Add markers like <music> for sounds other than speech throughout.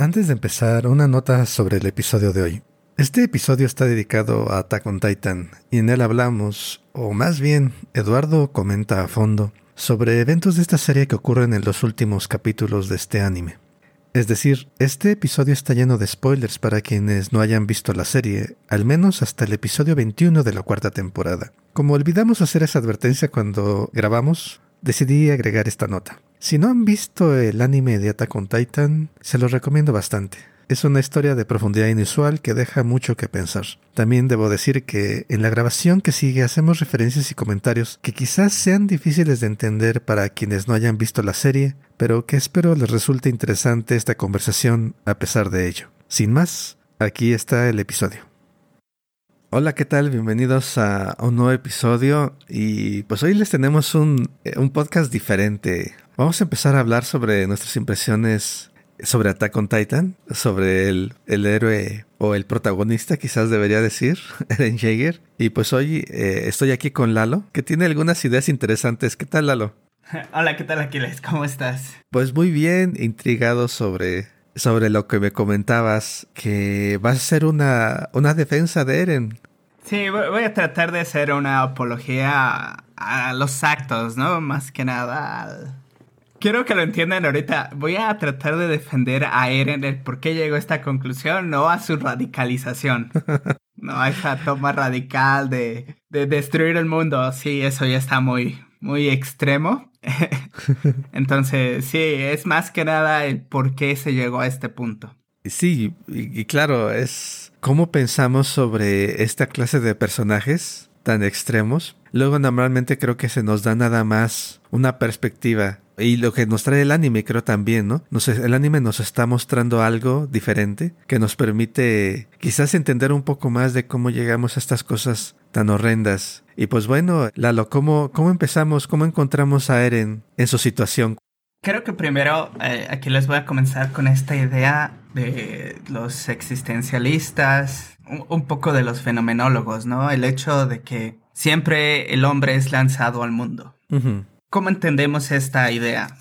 Antes de empezar, una nota sobre el episodio de hoy. Este episodio está dedicado a Attack on Titan y en él hablamos, o más bien, Eduardo comenta a fondo, sobre eventos de esta serie que ocurren en los últimos capítulos de este anime. Es decir, este episodio está lleno de spoilers para quienes no hayan visto la serie, al menos hasta el episodio 21 de la cuarta temporada. Como olvidamos hacer esa advertencia cuando grabamos, decidí agregar esta nota. Si no han visto el anime de Attack on Titan, se los recomiendo bastante. Es una historia de profundidad inusual que deja mucho que pensar. También debo decir que en la grabación que sigue hacemos referencias y comentarios que quizás sean difíciles de entender para quienes no hayan visto la serie, pero que espero les resulte interesante esta conversación a pesar de ello. Sin más, aquí está el episodio. Hola, ¿qué tal? Bienvenidos a un nuevo episodio y pues hoy les tenemos un, un podcast diferente. Vamos a empezar a hablar sobre nuestras impresiones sobre Attack on Titan, sobre el, el, héroe o el protagonista, quizás debería decir, <laughs> Eren Jaeger. Y pues hoy eh, estoy aquí con Lalo, que tiene algunas ideas interesantes. ¿Qué tal, Lalo? <laughs> Hola, ¿qué tal, Aquiles? ¿Cómo estás? Pues muy bien, intrigado sobre, sobre lo que me comentabas, que vas a hacer una, una defensa de Eren. Sí, voy a tratar de hacer una apología a los actos, ¿no? Más que nada quiero que lo entiendan ahorita. Voy a tratar de defender a Eren el por qué llegó a esta conclusión, no a su radicalización. <laughs> No a esa toma radical de, de destruir el mundo. Sí, eso ya está muy, muy extremo. <laughs> Entonces, sí, es más que nada el por qué se llegó a este punto. Sí, y, y claro, es cómo pensamos sobre esta clase de personajes tan extremos. Luego normalmente creo que se nos da nada más una perspectiva y lo que nos trae el anime, creo también, ¿no? el anime nos está mostrando algo diferente que nos permite quizás entender un poco más de cómo llegamos a estas cosas tan horrendas. Y pues bueno, Lalo, ¿cómo, cómo empezamos? ¿Cómo encontramos a Eren en su situación? Creo que primero eh, aquí les voy a comenzar con esta idea de los existencialistas, un, poco de los fenomenólogos, ¿no? El hecho de que siempre el hombre es lanzado al mundo. ¿Cómo entendemos esta idea?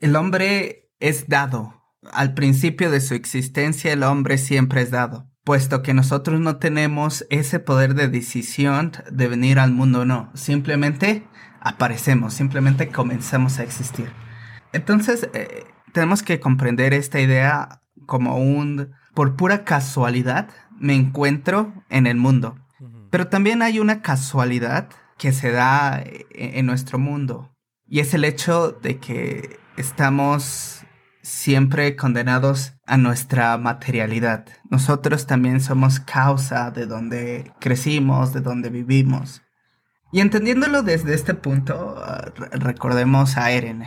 El hombre es dado. Al principio de su existencia el hombre siempre es dado, puesto que nosotros no tenemos ese poder de decisión de venir al mundo o no. Simplemente aparecemos, simplemente comenzamos a existir. Entonces, eh, tenemos que comprender esta idea como un, por pura casualidad, me encuentro en el mundo. Pero también hay una casualidad que se da eh, en nuestro mundo. Y es el hecho de que estamos siempre condenados a nuestra materialidad. Nosotros también somos causa de donde crecimos, de donde vivimos. Y entendiéndolo desde este punto, recordemos a Eren.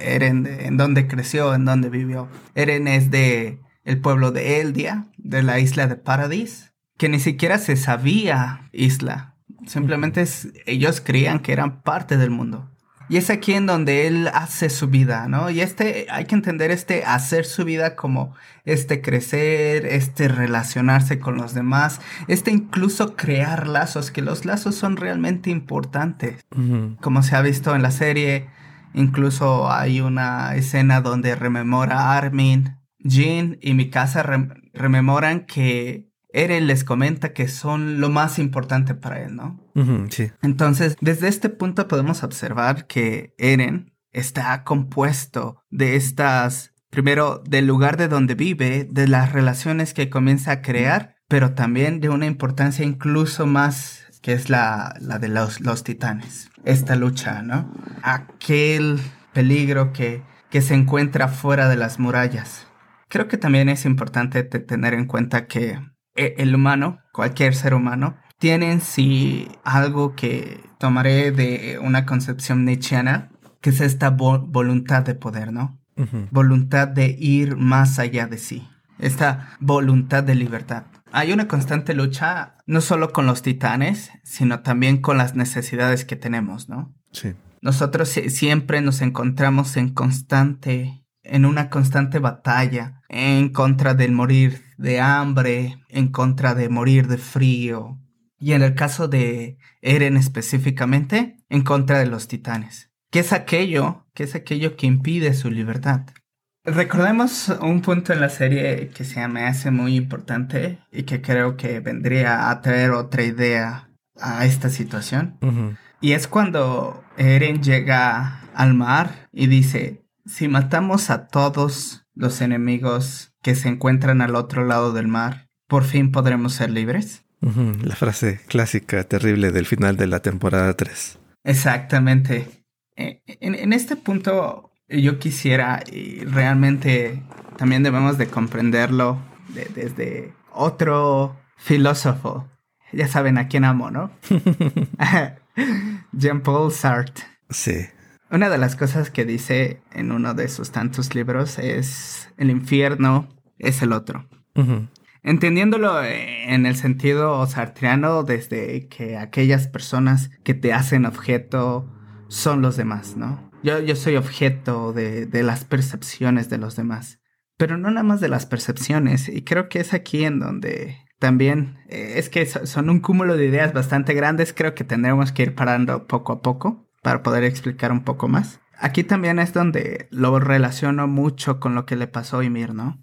Eren, en donde creció, en donde vivió. Eren es de el pueblo de Eldia, de la isla de Paradis, que ni siquiera se sabía isla. Simplemente ellos creían que eran parte del mundo. Y es aquí en donde él hace su vida, ¿no? Y este, hay que entender este hacer su vida como este crecer, este relacionarse con los demás, este incluso crear lazos, que los lazos son realmente importantes. Como se ha visto en la serie, incluso hay una escena donde rememora a Armin, Jean y Mikasa rememoran que Eren les comenta que son lo más importante para él, ¿no? sí. Entonces, desde este punto podemos observar que Eren está compuesto de estas, primero, del lugar de donde vive, de las relaciones que comienza a crear, pero también de una importancia incluso más que es la, la de los, los titanes. Esta lucha, ¿no? Aquel peligro que, que se encuentra fuera de las murallas. Creo que también es importante tener en cuenta que el humano, cualquier ser humano, tiene en sí algo que tomaré de una concepción nietzscheana, que es esta voluntad de poder, ¿no? Voluntad de ir más allá de sí. Esta voluntad de libertad. Hay una constante lucha, no solo con los titanes, sino también con las necesidades que tenemos, ¿no? Sí. Nosotros siempre nos encontramos en constante en una constante batalla en contra del morir de hambre, en contra de morir de frío, y en el caso de Eren específicamente, en contra de los titanes. ¿Qué es aquello? ¿Qué es aquello que impide su libertad? Recordemos un punto en la serie que se me hace muy importante y que creo que vendría a traer otra idea a esta situación. Y es cuando Eren llega al mar y dice, si matamos a todos los enemigos que se encuentran al otro lado del mar, ¿por fin podremos ser libres? La frase clásica, terrible del final de la temporada 3. Exactamente. Eh, en, este punto yo quisiera, y realmente también debemos de comprenderlo desde otro filósofo. Ya saben a quién amo, ¿no? <laughs> <laughs> Jean-Paul Sartre. Sí. Una de las cosas que dice en uno de sus tantos libros es el infierno es el otro. Entendiéndolo en el sentido sartriano desde que aquellas personas que te hacen objeto son los demás, ¿no? Yo, yo soy objeto de, de las percepciones de los demás, pero no nada más de las percepciones, y creo que es aquí en donde también eh, es que son un cúmulo de ideas bastante grandes, creo que tendremos que ir parando poco a poco para poder explicar un poco más. Aquí también es donde lo relaciono mucho con lo que le pasó a Ymir, ¿no?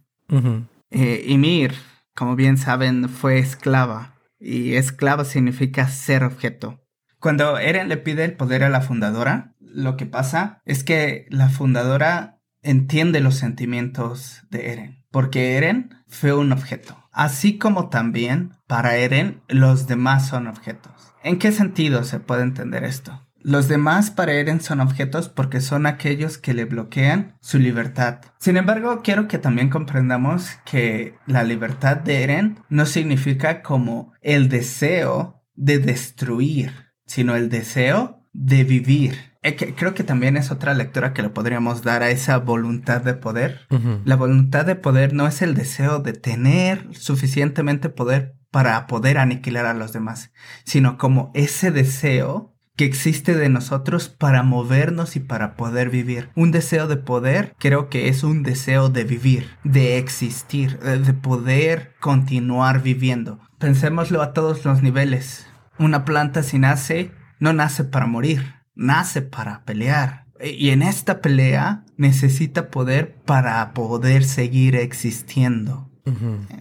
Eh, Ymir como bien saben, fue esclava. Y esclava significa ser objeto. Cuando Eren le pide el poder a la fundadora, lo que pasa es que la fundadora entiende los sentimientos de Eren. Porque Eren fue un objeto. Así como también para Eren los demás son objetos. ¿En qué sentido se puede entender esto? Los demás para Eren son objetos porque son aquellos que le bloquean su libertad. Sin embargo, quiero que también comprendamos que la libertad de Eren no significa como el deseo de destruir, sino el deseo de vivir. Eh, creo que también es otra lectura que le podríamos dar a esa voluntad de poder. La voluntad de poder no es el deseo de tener suficientemente poder para poder aniquilar a los demás, sino como ese deseo que existe de nosotros para movernos y para poder vivir. Un deseo de poder creo que es un deseo de vivir, de existir, de poder continuar viviendo. Pensémoslo a todos los niveles. Una planta si nace, no nace para morir, nace para pelear. Y en esta pelea necesita poder para poder seguir existiendo.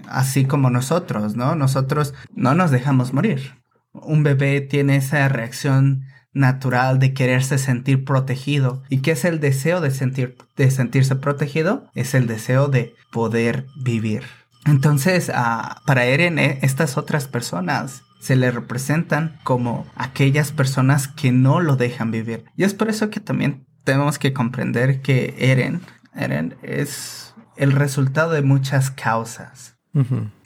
Así como nosotros, ¿no? Nosotros no nos dejamos morir un bebé tiene esa reacción natural de quererse sentir protegido. ¿Y qué es el deseo de, sentir, de sentirse protegido? Es el deseo de poder vivir. Entonces, para Eren, eh, estas otras personas se le representan como aquellas personas que no lo dejan vivir. Y es por eso que también tenemos que comprender que Eren, Eren es el resultado de muchas causas.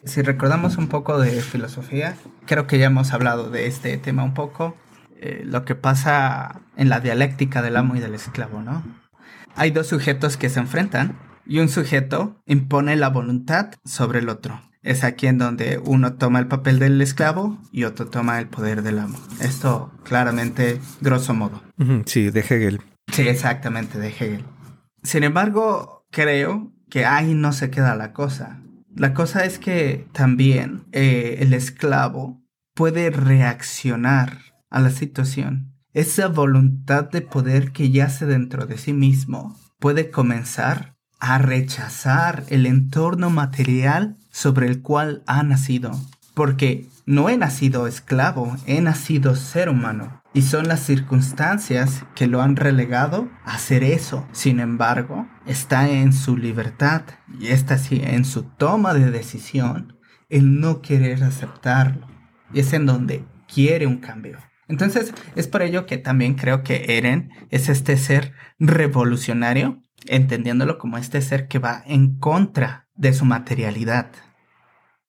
Si recordamos un poco de filosofía, creo que ya hemos hablado de este tema un poco, eh, lo que pasa en la dialéctica del amo y del esclavo, ¿no? Hay dos sujetos que se enfrentan y un sujeto impone la voluntad sobre el otro. Es aquí en donde uno toma el papel del esclavo y otro toma el poder del amo. Esto claramente, grosso modo. Sí, de Hegel. Sí, exactamente, de Hegel. Sin embargo, creo que ahí no se queda la cosa. La cosa es que también eh, el esclavo puede reaccionar a la situación. Esa voluntad de poder que yace dentro de sí mismo puede comenzar a rechazar el entorno material sobre el cual ha nacido. Porque no he nacido esclavo, he nacido ser humano. Y son las circunstancias que lo han relegado a hacer eso. Sin embargo, está en su libertad y está en su toma de decisión el no querer aceptarlo. Y es en donde quiere un cambio. Entonces, es por ello que también creo que Eren es este ser revolucionario, entendiéndolo como este ser que va en contra de su materialidad.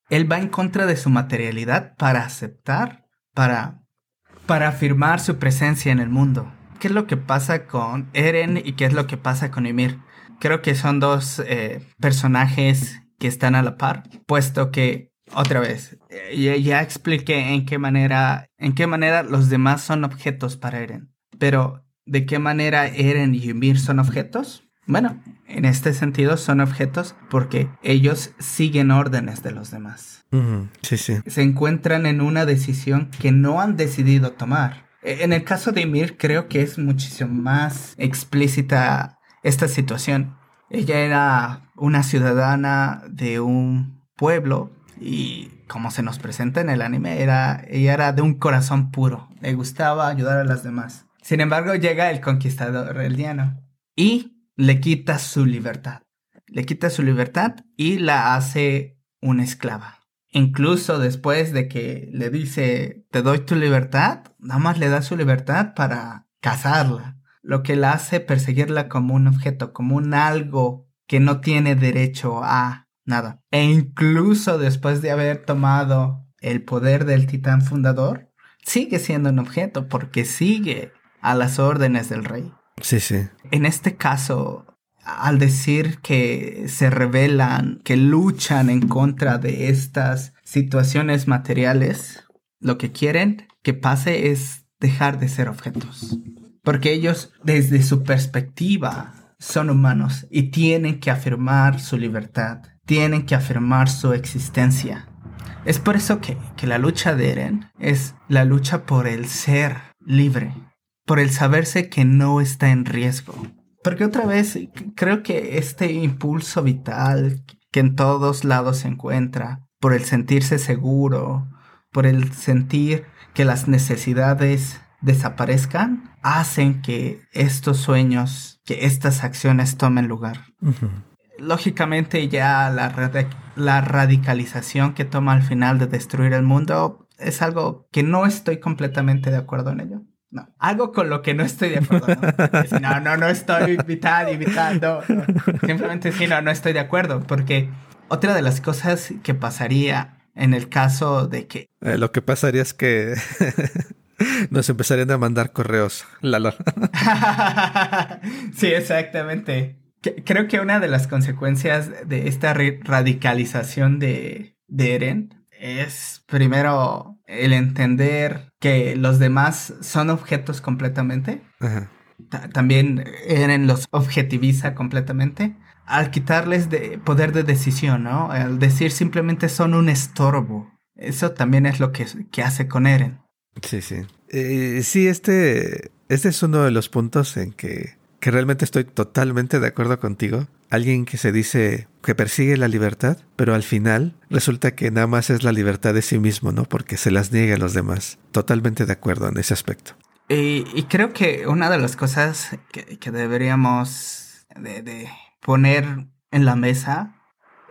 Él va en contra de su materialidad para aceptar, para, para afirmar su presencia en el mundo. ¿Qué es lo que pasa con Eren y qué es lo que pasa con Ymir? Creo que son dos eh, personajes que están a la par, puesto que otra vez eh, ya, expliqué en qué manera en qué manera los demás son objetos para Eren, pero de qué manera Eren y Ymir son objetos? Bueno, en este sentido son objetos porque ellos siguen órdenes de los demás. Sí, sí. Se encuentran en una decisión que no han decidido tomar. E, en el caso de Ymir creo que es muchísimo más explícita esta situación. Ella era una ciudadana de un pueblo y como se nos presenta en el anime, era, ella era de un corazón puro, le gustaba ayudar a las demás. Sin embargo, llega el conquistador eldiano y le quita su libertad. Le quita su libertad y la hace una esclava. Incluso después de que le dice, te doy tu libertad, nada más le da su libertad para casarla. Lo que la hace perseguirla como un objeto, como un algo que no tiene derecho a nada. E incluso después de haber tomado el poder del titán fundador, sigue siendo un objeto porque sigue a las órdenes del rey. Sí, sí. En este caso, al decir que se rebelan, que luchan en contra de estas situaciones materiales, lo que quieren que pase es dejar de ser objetos. Porque ellos, desde su perspectiva, son humanos y tienen que afirmar su libertad tienen que afirmar su existencia. Es por eso que, la lucha de Eren es la lucha por el ser libre, por el saberse que no está en riesgo. Porque otra vez creo que este impulso vital que en todos lados se encuentra, por el sentirse seguro, por el sentir que las necesidades desaparezcan, hacen que estos sueños, que estas acciones tomen lugar lógicamente ya la, la radicalización que toma al final de destruir el mundo es algo que no estoy completamente de acuerdo en ello. No, algo con lo que no estoy de acuerdo. No, no, no, estoy invitando, invitando. Simplemente sí, no, no estoy de acuerdo. Porque otra de las cosas que pasaría en el caso de que... Eh, lo que pasaría es que <laughs> nos empezarían a mandar correos. Lalo. <laughs> sí, exactamente creo que una de las consecuencias de esta radicalización de, Eren es primero el entender que los demás son objetos completamente. También Eren los objetiviza completamente. Al quitarles de poder de decisión, ¿no? Al decir simplemente son un estorbo. Eso también es lo que, que hace con Eren. Sí, sí. Eh, sí, este, este es uno de los puntos en que que realmente estoy totalmente de acuerdo contigo. Alguien que se dice que persigue la libertad, pero al final resulta que nada más es la libertad de sí mismo, ¿no? Porque se las niega a los demás. Totalmente de acuerdo en ese aspecto. Y, creo que una de las cosas que, deberíamos de, poner en la mesa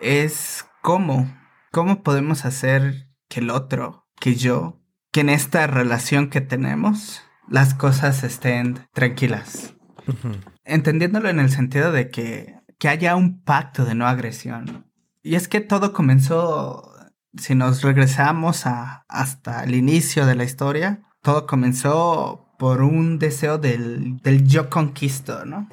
es cómo, cómo podemos hacer que el otro, que yo, que en esta relación que tenemos, las cosas estén tranquilas Entendiéndolo en el sentido de que, que haya un pacto de no agresión. Y es que todo comenzó, si nos regresamos a, hasta el inicio de la historia, todo comenzó por un deseo del, del yo conquisto, ¿no?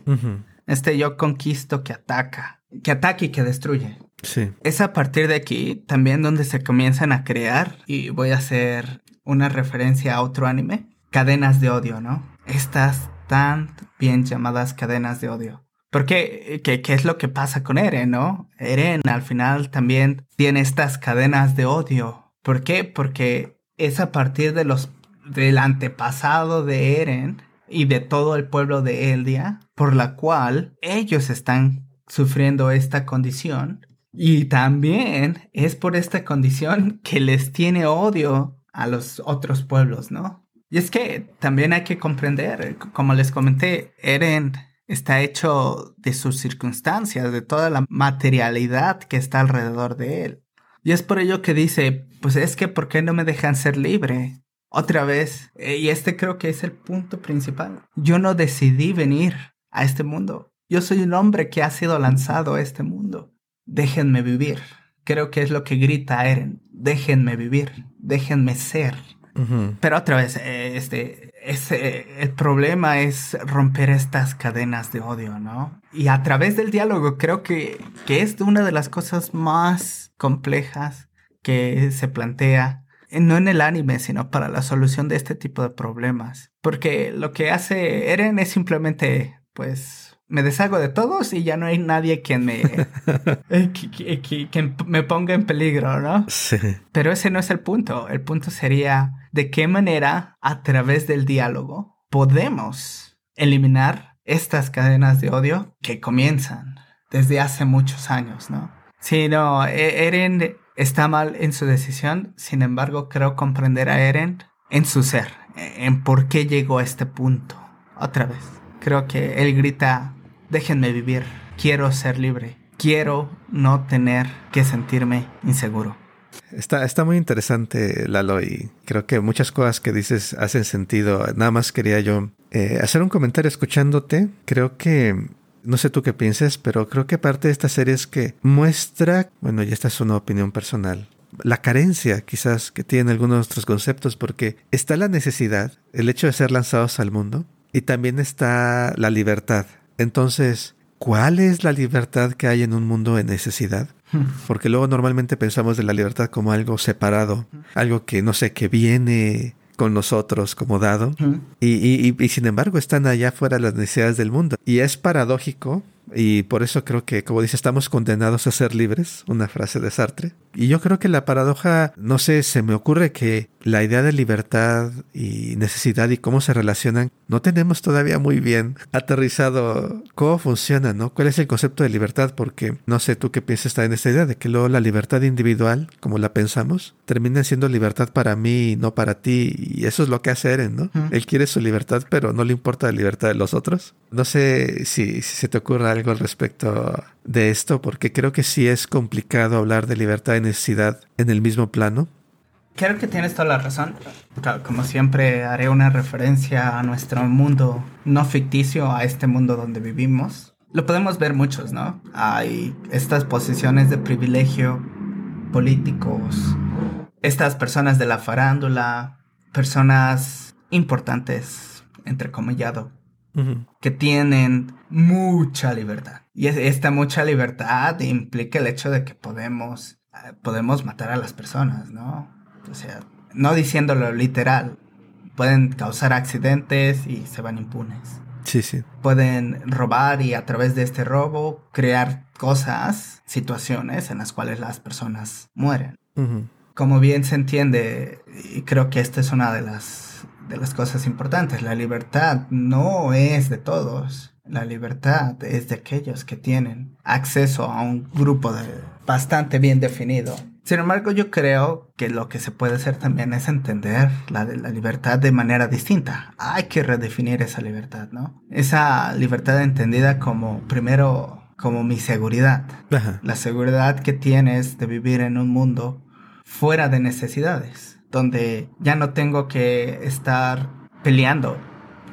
Este yo conquisto que ataca, que ataca y que destruye. Sí. Es a partir de aquí también donde se comienzan a crear, y voy a hacer una referencia a otro anime, cadenas de odio, ¿no? Estas tan bien llamadas cadenas de odio. Porque, ¿qué, ¿qué, es lo que pasa con Eren, no? Eren al final también tiene estas cadenas de odio. ¿Por qué? Porque es a partir de los, del antepasado de Eren y de todo el pueblo de Eldia, por la cual ellos están sufriendo esta condición. Y también es por esta condición que les tiene odio a los otros pueblos, ¿no? Y es que también hay que comprender, como les comenté, Eren está hecho de sus circunstancias, de toda la materialidad que está alrededor de él. Y es por ello que dice, pues es que ¿por qué no me dejan ser libre? Otra vez, eh, y este creo que es el punto principal. Yo no decidí venir a este mundo. Yo soy un hombre que ha sido lanzado a este mundo. Déjenme vivir. Creo que es lo que grita Eren. Déjenme vivir. Déjenme ser. Pero otra vez, eh, este, el problema es romper estas cadenas de odio, ¿no? Y a través del diálogo creo que, que es una de las cosas más complejas que se plantea, no en el anime, sino para la solución de este tipo de problemas. Porque lo que hace Eren es simplemente, pues, me deshago de todos y ya no hay nadie quien me, <laughs> eh, que, me ponga en peligro, ¿no? Sí. Pero ese no es el punto. El punto sería de qué manera a través del diálogo podemos eliminar estas cadenas de odio que comienzan desde hace muchos años, ¿no? Sí, no, e-, Eren está mal en su decisión, sin embargo creo comprender a Eren en su ser, en por qué llegó a este punto. Otra vez, creo que él grita, déjenme vivir, quiero ser libre, quiero no tener que sentirme inseguro. Está, está muy interesante, Lalo, y creo que muchas cosas que dices hacen sentido. Nada más quería yo eh, hacer un comentario escuchándote. Creo que no sé tú qué pienses, pero creo que parte de esta serie es que muestra, bueno, y esta es una opinión personal, la carencia quizás que tienen algunos de nuestros conceptos, porque está la necesidad, el hecho de ser lanzados al mundo, y también está la libertad. Entonces, ¿cuál es la libertad que hay en un mundo de necesidad? Hmm. Porque luego normalmente pensamos de la libertad como algo separado, algo que no sé, que viene con nosotros como dado. y, y, sin embargo están allá fuera las necesidades del mundo. Y es paradójico y por eso creo que, como dice, estamos condenados a ser libres, una frase de Sartre. Y yo creo que la paradoja, no sé, se me ocurre que la idea de libertad y necesidad y cómo se relacionan, no tenemos todavía muy bien aterrizado cómo funciona, ¿no? ¿Cuál es el concepto de libertad? Porque no sé tú qué piensas está en esta idea de que luego la libertad individual, como la pensamos, termina siendo libertad para mí y no para ti. Y eso es lo que hace Eren, ¿no? Él quiere su libertad, pero no le importa la libertad de los otros. No sé si, si se te ocurre algo al respecto de esto, porque creo que sí es complicado hablar de libertad y necesidad en el mismo plano. Creo que tienes toda la razón. Como siempre, haré una referencia a nuestro mundo no ficticio, a este mundo donde vivimos. Lo podemos ver muchos, ¿no? Hay estas posiciones de privilegio políticos, estas personas de la farándula, personas importantes, entrecomillado, que tienen mucha libertad. Y esta mucha libertad implica el hecho de que podemos, podemos matar a las personas, ¿no? O sea, no diciéndolo literal, pueden causar accidentes y se van impunes. Sí, sí. Pueden robar y a través de este robo crear cosas, situaciones en las cuales las personas mueren. Como bien se entiende, y creo que esta es una de las de las cosas importantes. La libertad no es de todos. La libertad es de aquellos que tienen acceso a un grupo de bastante bien definido. Sin embargo, yo creo que lo que se puede hacer también es entender la, la libertad de manera distinta. Hay que redefinir esa libertad, ¿no? Esa libertad entendida como, primero, como mi seguridad. La seguridad que tienes de vivir en un mundo fuera de necesidades donde ya no tengo que estar peleando.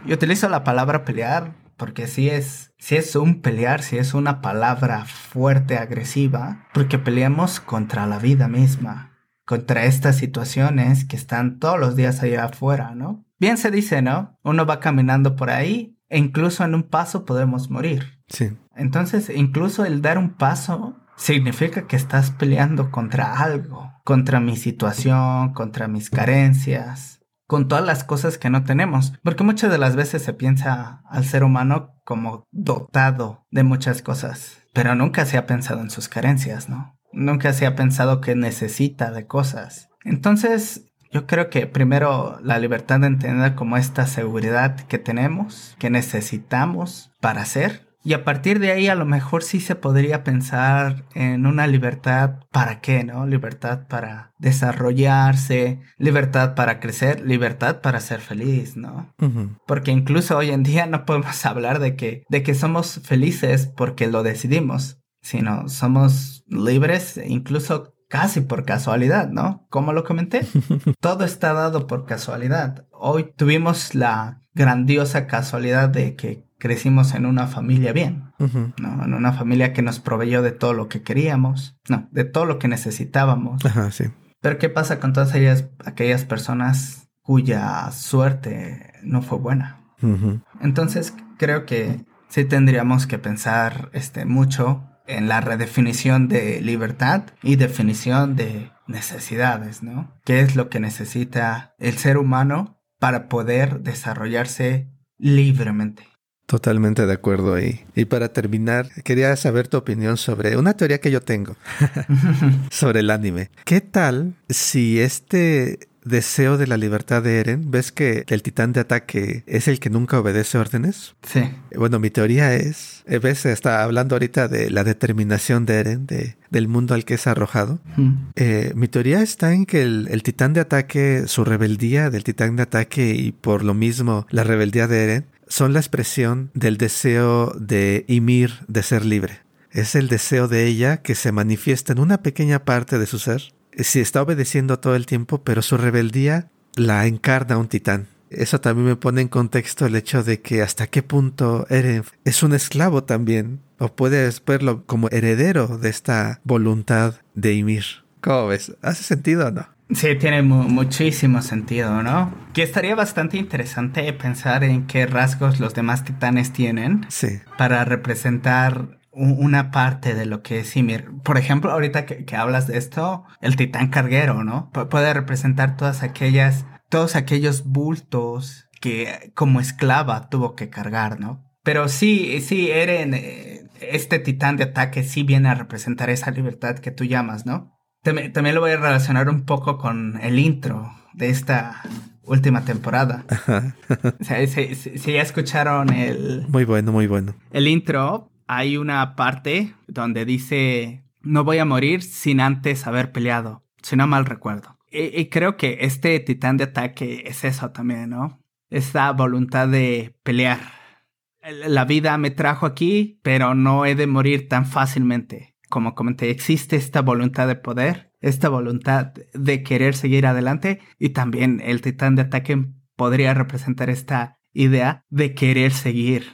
Yo utilizo la palabra pelear porque si es, si es un pelear, si es una palabra fuerte, agresiva, porque peleamos contra la vida misma, contra estas situaciones que están todos los días allá afuera, ¿no? Bien se dice, ¿no? Uno va caminando por ahí e incluso en un paso podemos morir. Sí. Entonces, incluso el dar un paso significa que estás peleando contra algo, contra mi situación, contra mis carencias, con todas las cosas que no tenemos, porque muchas de las veces se piensa al ser humano como dotado de muchas cosas, pero nunca se ha pensado en sus carencias, ¿no? Nunca se ha pensado que necesita de cosas. Entonces, yo creo que primero la libertad de entender como esta seguridad que tenemos, que necesitamos para ser, y a partir de ahí a lo mejor sí se podría pensar en una libertad para qué, ¿no? Libertad para desarrollarse, libertad para crecer, libertad para ser feliz, ¿no? Porque incluso hoy en día no podemos <laughs> hablar de que, de que somos felices porque lo decidimos, sino somos libres incluso casi por casualidad, ¿no? Como lo comenté, <laughs> todo está dado por casualidad. Hoy tuvimos la grandiosa casualidad de que crecimos en una familia bien, ¿no? En una familia que nos proveyó de todo lo que queríamos, no, de todo lo que necesitábamos. Ajá, sí. Pero ¿qué pasa con todas ellas, aquellas personas cuya suerte no fue buena? Entonces creo que sí tendríamos que pensar este, mucho en la redefinición de libertad y definición de necesidades, ¿no? ¿Qué es lo que necesita el ser humano para poder desarrollarse libremente? Totalmente de acuerdo ahí. Y para terminar, quería saber tu opinión sobre una teoría que yo tengo <laughs> sobre el anime. ¿Qué tal si este deseo de la libertad de Eren. ¿Ves que el titán de ataque es el que nunca obedece órdenes? Sí. Bueno, mi teoría es, eh, ves, está hablando ahorita de la determinación de Eren, de, del mundo al que es arrojado. Mm. Eh, mi teoría está en que el, el titán de ataque, su rebeldía del titán de ataque y por lo mismo la rebeldía de Eren, son la expresión del deseo de Ymir de ser libre. Es el deseo de ella que se manifiesta en una pequeña parte de su ser. Si está obedeciendo todo el tiempo, pero su rebeldía la encarna un titán. Eso también me pone en contexto el hecho de que hasta qué punto Eren es un esclavo también, o puedes verlo como heredero de esta voluntad de Ymir. ¿Cómo ves? ¿Hace sentido o no? Sí, tiene mu- muchísimo sentido, ¿no? Que estaría bastante interesante pensar en qué rasgos los demás titanes tienen Sí. para representar una parte de lo que es Ymir. Por ejemplo, ahorita que, que hablas de esto, el titán carguero, ¿no? Pu- puede representar todas aquellas, todos aquellos bultos que como esclava tuvo que cargar, ¿no? Pero sí, sí, Eren, eh, este titán de ataque sí viene a representar esa libertad que tú llamas, ¿no? También, también lo voy a relacionar un poco con el intro de esta última temporada. Ajá. O sea, si, si- ya escucharon el, Muy bueno, muy bueno. el intro, hay una parte donde dice, no voy a morir sin antes haber peleado, si no mal recuerdo. Y, y creo que este titán de ataque es eso también, ¿no? Esta voluntad de pelear. El- La vida me trajo aquí, pero no he de morir tan fácilmente. Como comenté, existe esta voluntad de poder, esta voluntad de querer seguir adelante y también el titán de ataque podría representar esta idea de querer seguir,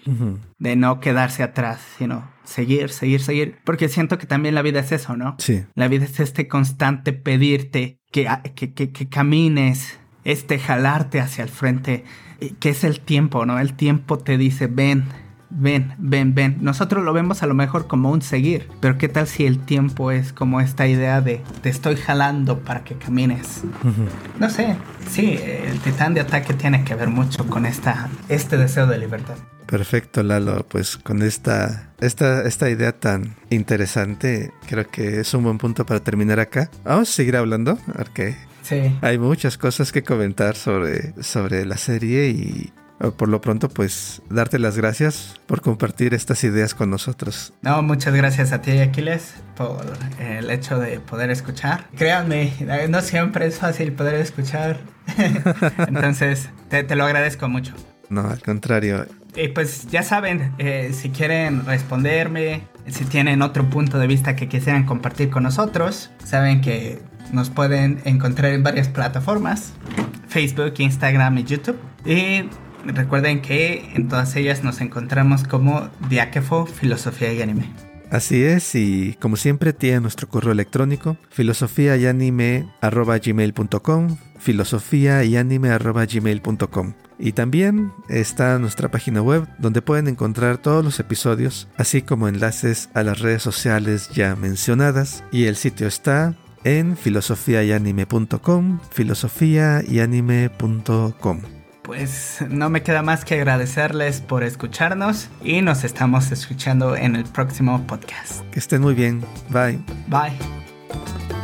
de no quedarse atrás, sino seguir, seguir, seguir. Porque siento que también la vida es eso, ¿no? Sí. La vida es este constante pedirte que, que, que, que camines, este jalarte hacia el frente, eh, que es el tiempo, ¿no? El tiempo te dice, ven, ven, ven, ven. Nosotros lo vemos a lo mejor como un seguir, pero ¿qué tal si el tiempo es como esta idea de te estoy jalando para que camines? No sé, sí, el titán de ataque tiene que ver mucho con esta, este deseo de libertad. Perfecto, Lalo. Pues con esta, esta, esta idea tan interesante, creo que es un buen punto para terminar acá. Vamos a seguir hablando, porque Sí. hay muchas cosas que comentar sobre, sobre la serie y por lo pronto, pues darte las gracias por compartir estas ideas con nosotros. No, muchas gracias a ti, Aquiles, por el hecho de poder escuchar. Créanme, eh, no siempre es fácil poder escuchar. <laughs> Entonces, te, te lo agradezco mucho. No, al contrario. Y pues ya saben, eh, si quieren responderme, si tienen otro punto de vista que quisieran compartir con nosotros, saben que nos pueden encontrar en varias plataformas, Facebook, Instagram y YouTube. Y recuerden que en todas ellas nos encontramos como Diáquefo, Filosofía y Anime. Así es, y como siempre tiene nuestro correo electrónico, filosofía y anime gmail.com, filosofía y anime gmail.com. Y también está nuestra página web donde pueden encontrar todos los episodios, así como enlaces a las redes sociales ya mencionadas. Y el sitio está en filosofiayanime.com, filosofiayanime.com. Pues no me queda más que agradecerles por escucharnos y nos estamos escuchando en el próximo podcast. Que estén muy bien. Bye. Bye.